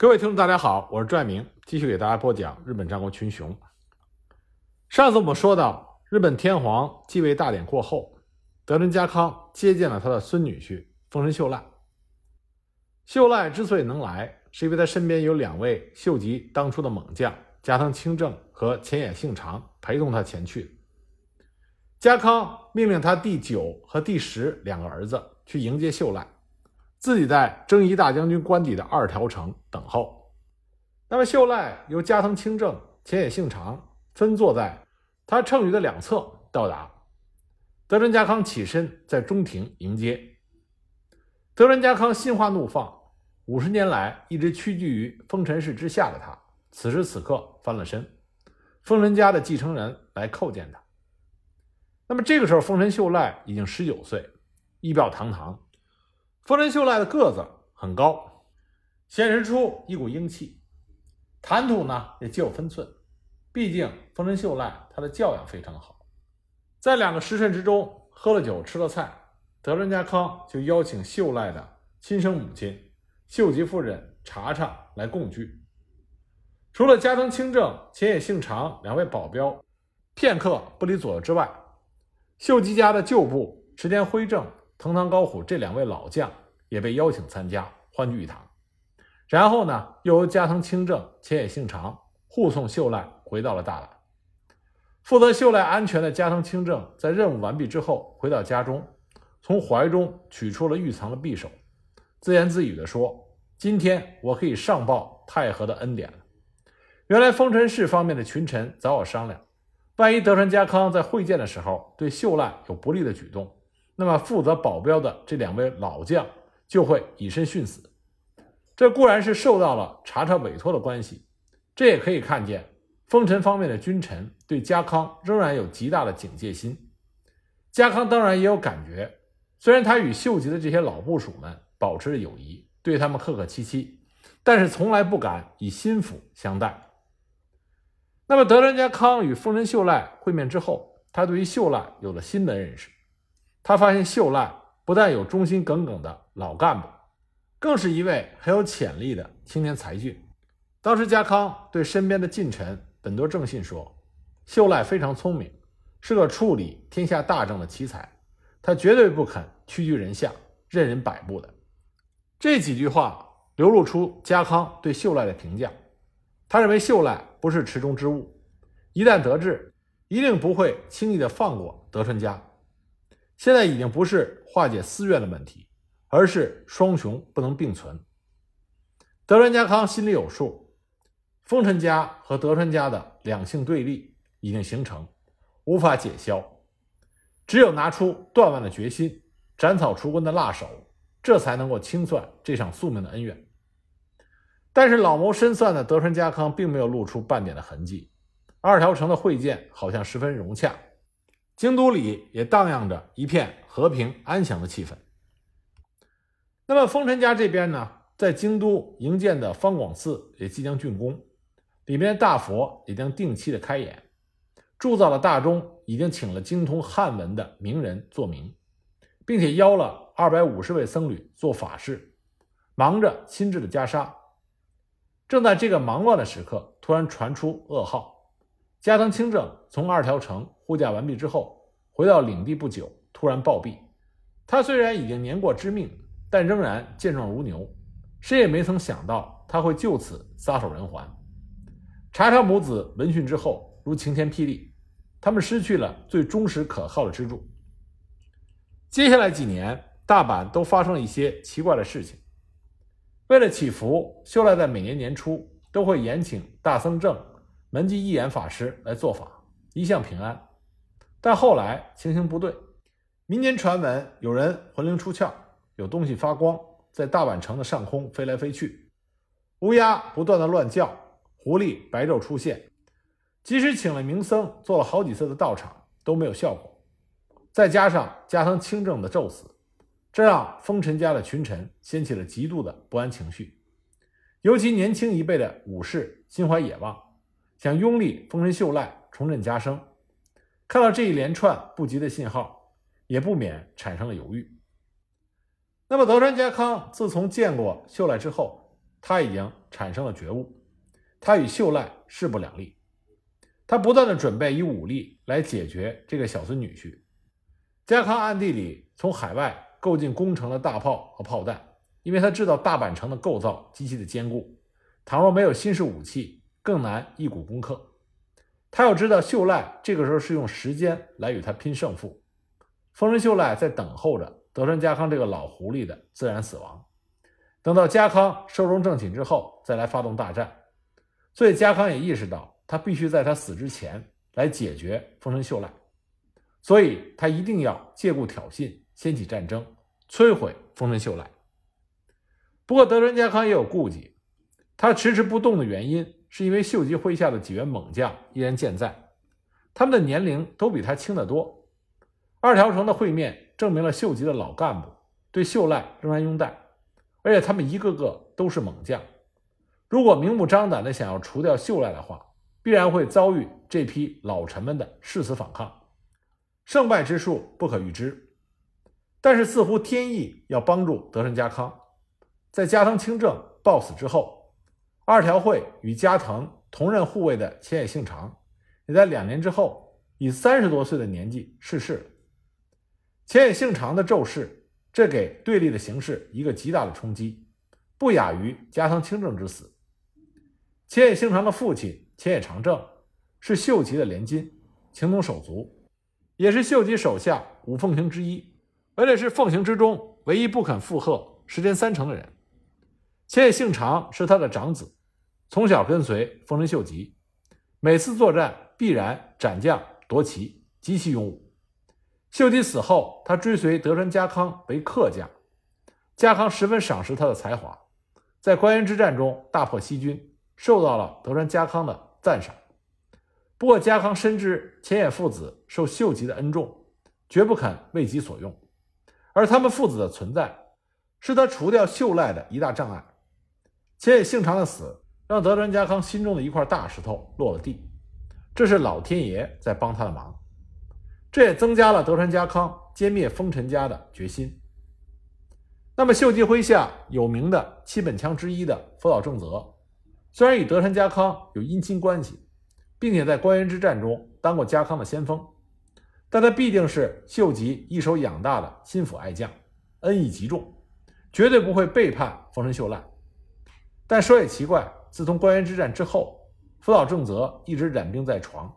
各位听众，大家好，我是拽明，继续给大家播讲日本战国群雄。上次我们说到，日本天皇继位大典过后，德川家康接见了他的孙女婿丰臣秀赖。秀赖之所以能来，是因为他身边有两位秀吉当初的猛将加藤清正和前野幸长陪同他前去。家康命令他第九和第十两个儿子去迎接秀赖。自己在征夷大将军官邸的二条城等候。那么秀赖由加藤清正、前野信长分坐在他乘舆的两侧到达。德川家康起身在中庭迎接。德川家康心花怒放，五十年来一直屈居于丰臣氏之下的他，此时此刻翻了身，丰臣家的继承人来叩见他。那么这个时候，丰臣秀赖已经十九岁，仪表堂堂。丰臣秀赖的个子很高，显示出一股英气，谈吐呢也极有分寸。毕竟丰臣秀赖他的教养非常好。在两个时辰之中喝了酒吃了菜，德川家康就邀请秀赖的亲生母亲秀吉夫人查查来共聚。除了加藤清正、前野幸长两位保镖片刻不离左右之外，秀吉家的旧部池田辉正。藤堂高虎这两位老将也被邀请参加，欢聚一堂。然后呢，又由加藤清正、前野幸长护送秀赖回到了大阪。负责秀赖安全的加藤清正在任务完毕之后回到家中，从怀中取出了玉藏的匕首，自言自语地说：“今天我可以上报太和的恩典了。”原来丰臣氏方面的群臣早有商量，万一德川家康在会见的时候对秀赖有不利的举动。那么负责保镖的这两位老将就会以身殉死，这固然是受到了查查委托的关系，这也可以看见丰臣方面的君臣对家康仍然有极大的警戒心。家康当然也有感觉，虽然他与秀吉的这些老部属们保持着友谊，对他们客客气气，但是从来不敢以心腹相待。那么德川家康与丰臣秀赖会面之后，他对于秀赖有了新的认识。他发现秀赖不但有忠心耿耿的老干部，更是一位很有潜力的青年才俊。当时家康对身边的近臣本多正信说：“秀赖非常聪明，是个处理天下大政的奇才，他绝对不肯屈居人下，任人摆布的。”这几句话流露出家康对秀赖的评价。他认为秀赖不是池中之物，一旦得志，一定不会轻易的放过德川家。现在已经不是化解私怨的问题，而是双雄不能并存。德川家康心里有数，丰臣家和德川家的两性对立已经形成，无法解消。只有拿出断腕的决心，斩草除根的辣手，这才能够清算这场宿命的恩怨。但是老谋深算的德川家康并没有露出半点的痕迹。二条城的会见好像十分融洽。京都里也荡漾着一片和平安详的气氛。那么丰臣家这边呢，在京都营建的方广寺也即将竣工，里面的大佛也将定期的开演，铸造的大钟已经请了精通汉文的名人作名，并且邀了二百五十位僧侣做法事，忙着亲制的袈裟。正在这个忙乱的时刻，突然传出噩耗：加藤清正从二条城。护驾完毕之后，回到领地不久，突然暴毙。他虽然已经年过知命，但仍然健壮如牛。谁也没曾想到他会就此撒手人寰。查查母子闻讯之后，如晴天霹雳，他们失去了最忠实可靠的支柱。接下来几年，大阪都发生了一些奇怪的事情。为了祈福，秀赖在每年年初都会延请大僧正门迹一眼法师来做法，一向平安。但后来情形不对，民间传闻有人魂灵出窍，有东西发光，在大阪城的上空飞来飞去，乌鸦不断的乱叫，狐狸白昼出现，即使请了名僧做了好几次的道场都没有效果。再加上加藤清正的咒死，这让丰臣家的群臣掀起了极度的不安情绪，尤其年轻一辈的武士心怀野望，想拥立丰臣秀赖，重振家声。看到这一连串不吉的信号，也不免产生了犹豫。那么德川家康自从见过秀赖之后，他已经产生了觉悟，他与秀赖势不两立。他不断的准备以武力来解决这个小孙女婿。家康暗地里从海外购进攻城的大炮和炮弹，因为他知道大阪城的构造极其的坚固，倘若没有新式武器，更难一鼓攻克。他要知道秀赖这个时候是用时间来与他拼胜负，丰臣秀赖在等候着德川家康这个老狐狸的自然死亡，等到家康寿终正寝之后再来发动大战。所以家康也意识到。他必须在他死之前来解决丰臣秀赖，所以他一定要借故挑衅，掀起战争，摧毁丰臣秀赖。不过德川家康也有顾忌，他迟迟不动的原因是因为秀吉麾下的几员猛将依然健在，他们的年龄都比他轻得多。二条城的会面证明了秀吉的老干部对秀赖仍然拥戴，而且他们一个个都是猛将。如果明目张胆的想要除掉秀赖的话，必然会遭遇这批老臣们的誓死反抗，胜败之数不可预知。但是似乎天意要帮助德川家康，在加藤清正暴死之后，二条会与加藤同任护卫的千野幸长，也在两年之后以三十多岁的年纪逝世了。千野幸长的骤逝，这给对立的形势一个极大的冲击，不亚于加藤清正之死。千野幸长的父亲。千野长政是秀吉的连金，情同手足，也是秀吉手下五奉行之一，而且是奉行之中唯一不肯附和时间三成的人。千野幸长是他的长子，从小跟随丰臣秀吉，每次作战必然斩将夺旗，极其勇武。秀吉死后，他追随德川家康为客将，家康十分赏识他的才华，在关原之战中大破西军，受到了德川家康的。赞赏。不过，家康深知前野父子受秀吉的恩重，绝不肯为己所用。而他们父子的存在，是他除掉秀赖的一大障碍。千野幸长的死，让德川家康心中的一块大石头落了地。这是老天爷在帮他的忙，这也增加了德川家康歼灭丰臣家的决心。那么，秀吉麾下有名的七本枪之一的福岛正则。虽然与德川家康有姻亲关系，并且在关原之战中当过家康的先锋，但他毕竟是秀吉一手养大的心腹爱将，恩义极重，绝对不会背叛丰臣秀赖。但说也奇怪，自从关原之战之后，福岛正则一直染病在床，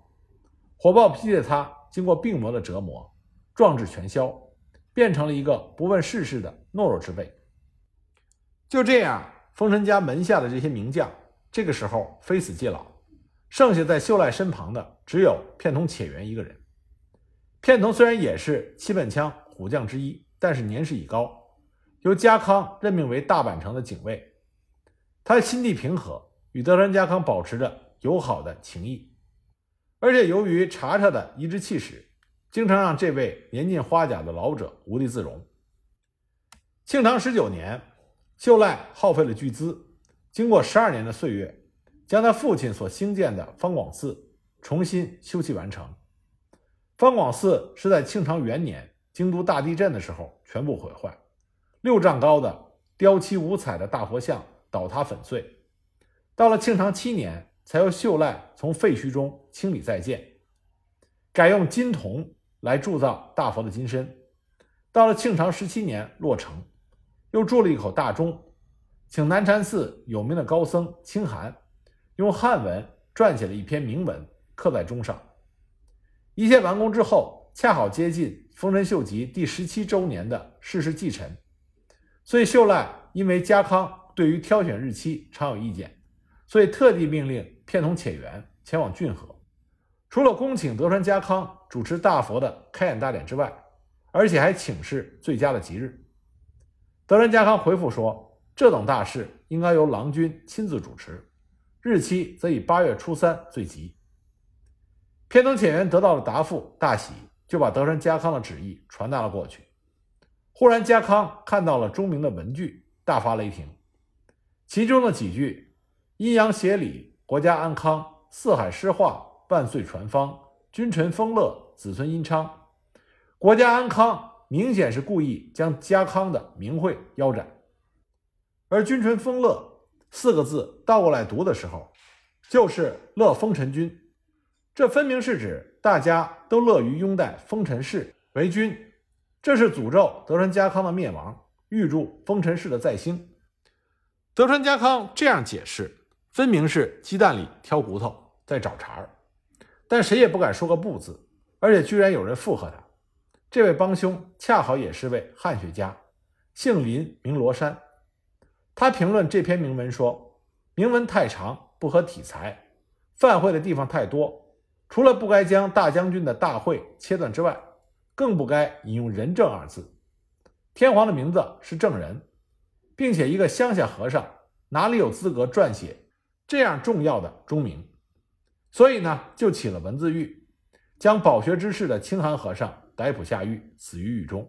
火爆脾气的他经过病魔的折磨，壮志全消，变成了一个不问世事的懦弱之辈。就这样，丰臣家门下的这些名将。这个时候非死即老，剩下在秀赖身旁的只有片桐且元一个人。片桐虽然也是七本枪虎将之一，但是年事已高，由家康任命为大阪城的警卫。他心地平和，与德川家康保持着友好的情谊，而且由于查查的颐指气使，经常让这位年近花甲的老者无地自容。庆长十九年，秀赖耗费了巨资。经过十二年的岁月，将他父亲所兴建的方广寺重新修葺完成。方广寺是在庆长元年京都大地震的时候全部毁坏，六丈高的雕漆五彩的大佛像倒塌粉碎。到了庆长七年，才由秀赖从废墟中清理再建，改用金铜来铸造大佛的金身。到了庆长十七年落成，又铸了一口大钟。请南禅寺有名的高僧清寒，用汉文撰写了一篇铭文，刻在钟上。一切完工之后，恰好接近丰臣秀吉第十七周年的逝世祭辰，所以秀赖因为家康对于挑选日期常有意见，所以特地命令片桐且元前往骏河，除了恭请德川家康主持大佛的开眼大典之外，而且还请示最佳的吉日。德川家康回复说。这等大事应该由郎君亲自主持，日期则以八月初三最吉。片桐浅元得到了答复，大喜，就把德川家康的旨意传达了过去。忽然，家康看到了钟鸣的文具，大发雷霆，其中的几句“阴阳协理，国家安康，四海诗化，万岁传芳，君臣丰乐，子孙殷昌”，国家安康明显是故意将家康的名讳腰斩。而君臣丰乐四个字倒过来读的时候，就是乐封臣君。这分明是指大家都乐于拥戴丰臣氏为君，这是诅咒德川家康的灭亡，预祝丰臣氏的再兴。德川家康这样解释，分明是鸡蛋里挑骨头，在找茬儿。但谁也不敢说个不字，而且居然有人附和他。这位帮凶恰好也是位汉学家，姓林名罗山。他评论这篇铭文说：“铭文太长，不合体裁，犯讳的地方太多。除了不该将大将军的大会切断之外，更不该引用‘仁政’二字。天皇的名字是正人，并且一个乡下和尚哪里有资格撰写这样重要的钟鸣？所以呢，就起了文字狱，将饱学之士的清寒和尚。”逮捕下狱，死于狱中。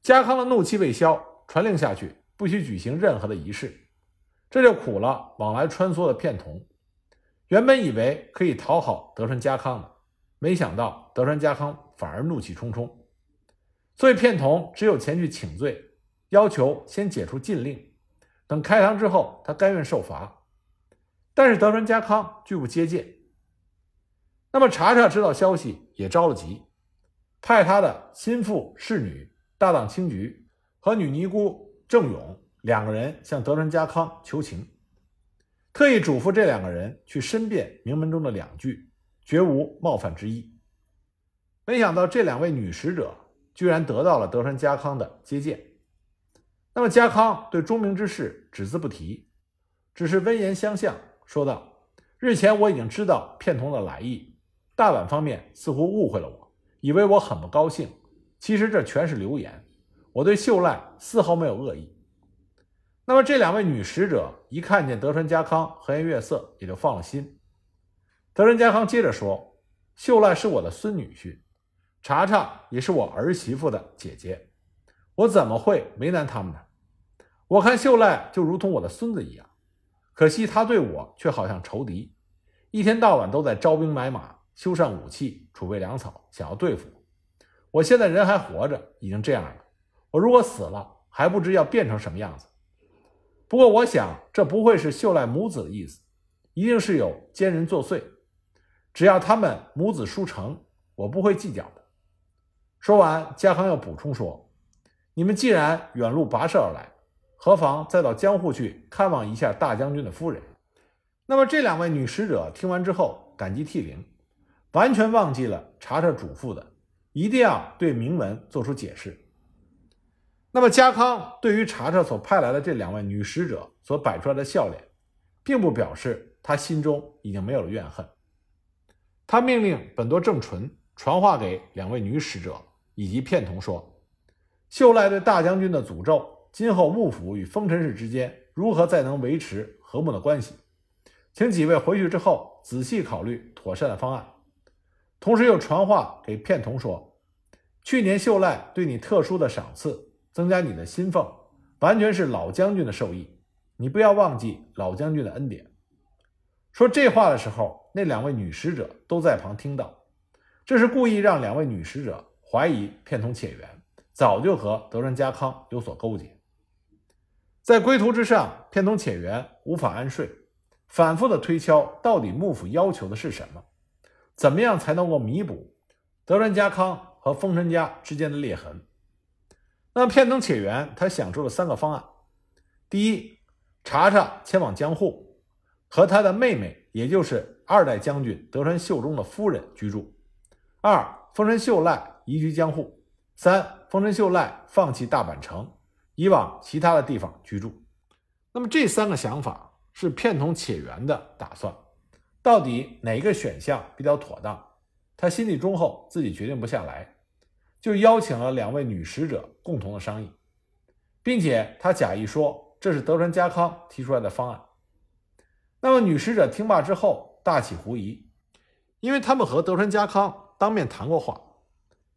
家康的怒气未消，传令下去，不许举行任何的仪式。这就苦了往来穿梭的片童。原本以为可以讨好德川家康的，没想到德川家康反而怒气冲冲。所以片童只有前去请罪，要求先解除禁令，等开堂之后，他甘愿受罚。但是德川家康拒不接见。那么查查知道消息，也着了急。派他的心腹侍女大党青菊和女尼姑郑勇两个人向德川家康求情，特意嘱咐这两个人去申辩名门中的两句，绝无冒犯之意。没想到这两位女使者居然得到了德川家康的接见。那么家康对钟鸣之事只字不提，只是温言相向，说道：“日前我已经知道片桐的来意，大阪方面似乎误会了我。”以为我很不高兴，其实这全是流言。我对秀赖丝毫没有恶意。那么这两位女使者一看见德川家康和颜悦色，也就放了心。德川家康接着说：“秀赖是我的孙女婿，查查也是我儿媳妇的姐姐，我怎么会为难他们呢？我看秀赖就如同我的孙子一样，可惜他对我却好像仇敌，一天到晚都在招兵买马。”修缮武器，储备粮草，想要对付我。我现在人还活着，已经这样了。我如果死了，还不知要变成什么样子。不过，我想这不会是秀赖母子的意思，一定是有奸人作祟。只要他们母子书成，我不会计较的。说完，家康又补充说：“你们既然远路跋涉而来，何妨再到江户去看望一下大将军的夫人？”那么，这两位女使者听完之后，感激涕零。完全忘记了查查嘱咐的，一定要对铭文做出解释。那么，家康对于查查所派来的这两位女使者所摆出来的笑脸，并不表示他心中已经没有了怨恨。他命令本多正纯传话给两位女使者以及片桐说：“秀赖对大将军的诅咒，今后幕府与丰臣氏之间如何再能维持和睦的关系？请几位回去之后仔细考虑妥善的方案。”同时又传话给片桐说：“去年秀赖对你特殊的赏赐，增加你的薪俸，完全是老将军的授意，你不要忘记老将军的恩典。”说这话的时候，那两位女使者都在旁听到，这是故意让两位女使者怀疑片桐且元早就和德川家康有所勾结。在归途之上，片桐且元无法安睡，反复的推敲到底幕府要求的是什么。怎么样才能够弥补德川家康和丰臣家之间的裂痕？那片藤且元他想出了三个方案：第一，查查前往江户，和他的妹妹，也就是二代将军德川秀忠的夫人居住；二，丰臣秀赖移居江户；三，丰臣秀赖放弃大阪城，以往其他的地方居住。那么这三个想法是片桐且元的打算。到底哪个选项比较妥当？他心里忠厚，自己决定不下来，就邀请了两位女使者共同的商议，并且他假意说这是德川家康提出来的方案。那么女使者听罢之后大起狐疑，因为他们和德川家康当面谈过话，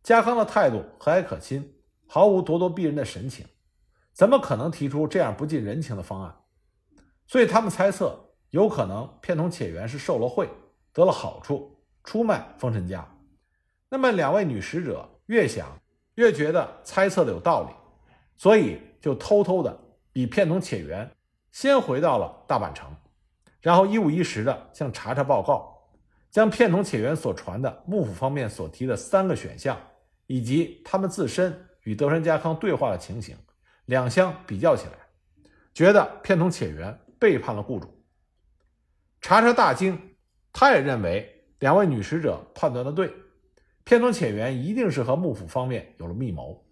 家康的态度和蔼可亲，毫无咄咄逼人的神情，怎么可能提出这样不近人情的方案？所以他们猜测。有可能片桐且元是受了贿，得了好处，出卖丰臣家。那么两位女使者越想越觉得猜测的有道理，所以就偷偷的比片桐且元先回到了大阪城，然后一五一十的向查查报告，将片桐且元所传的幕府方面所提的三个选项，以及他们自身与德川家康对话的情形，两相比较起来，觉得片桐且元背叛了雇主。查查大惊，他也认为两位女使者判断的对，片桐且元一定是和幕府方面有了密谋。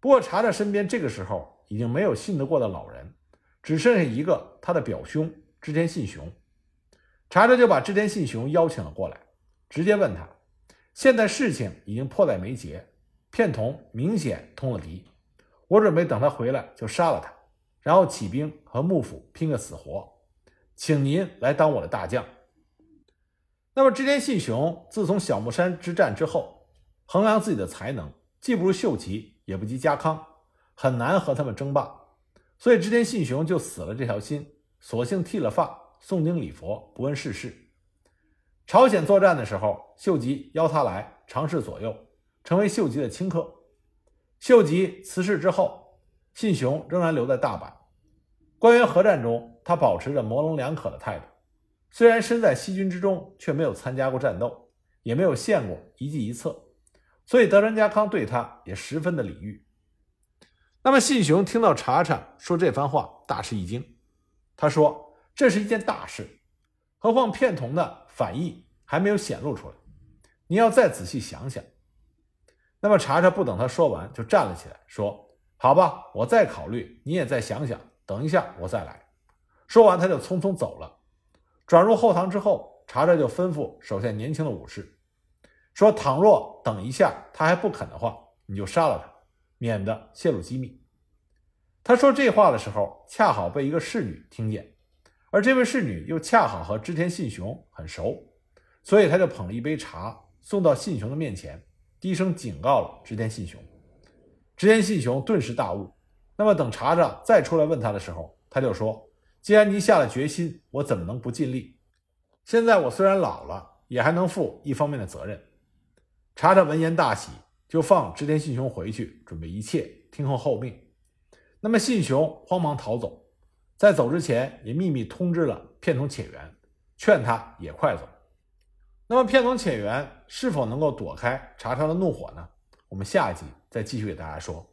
不过查查身边这个时候已经没有信得过的老人，只剩下一个他的表兄织田信雄。查查就把织田信雄邀请了过来，直接问他：现在事情已经迫在眉睫，片桐明显通了敌，我准备等他回来就杀了他，然后起兵和幕府拼个死活。请您来当我的大将。那么织田信雄自从小木山之战之后，衡量自己的才能，既不如秀吉，也不及家康，很难和他们争霸，所以织田信雄就死了这条心，索性剃了发，诵经礼佛，不问世事。朝鲜作战的时候，秀吉邀他来尝试左右，成为秀吉的亲客。秀吉辞世之后，信雄仍然留在大阪。关原合战中，他保持着模棱两可的态度。虽然身在西军之中，却没有参加过战斗，也没有献过一计一策，所以德川家康对他也十分的礼遇。那么信雄听到茶茶说这番话，大吃一惊。他说：“这是一件大事，何况片桐的反意还没有显露出来，你要再仔细想想。”那么查查不等他说完，就站了起来，说：“好吧，我再考虑，你也再想想。”等一下，我再来。说完，他就匆匆走了。转入后堂之后，查查就吩咐手下年轻的武士说：“倘若等一下他还不肯的话，你就杀了他，免得泄露机密。”他说这话的时候，恰好被一个侍女听见，而这位侍女又恰好和织田信雄很熟，所以他就捧了一杯茶送到信雄的面前，低声警告了织田信雄。织田信雄顿时大悟。那么等查查再出来问他的时候，他就说：“既然您下了决心，我怎么能不尽力？现在我虽然老了，也还能负一方面的责任。”查查闻言大喜，就放织田信雄回去，准备一切听候后命。那么信雄慌忙逃走，在走之前也秘密通知了片桐且元，劝他也快走。那么片桐且元是否能够躲开查查的怒火呢？我们下一集再继续给大家说。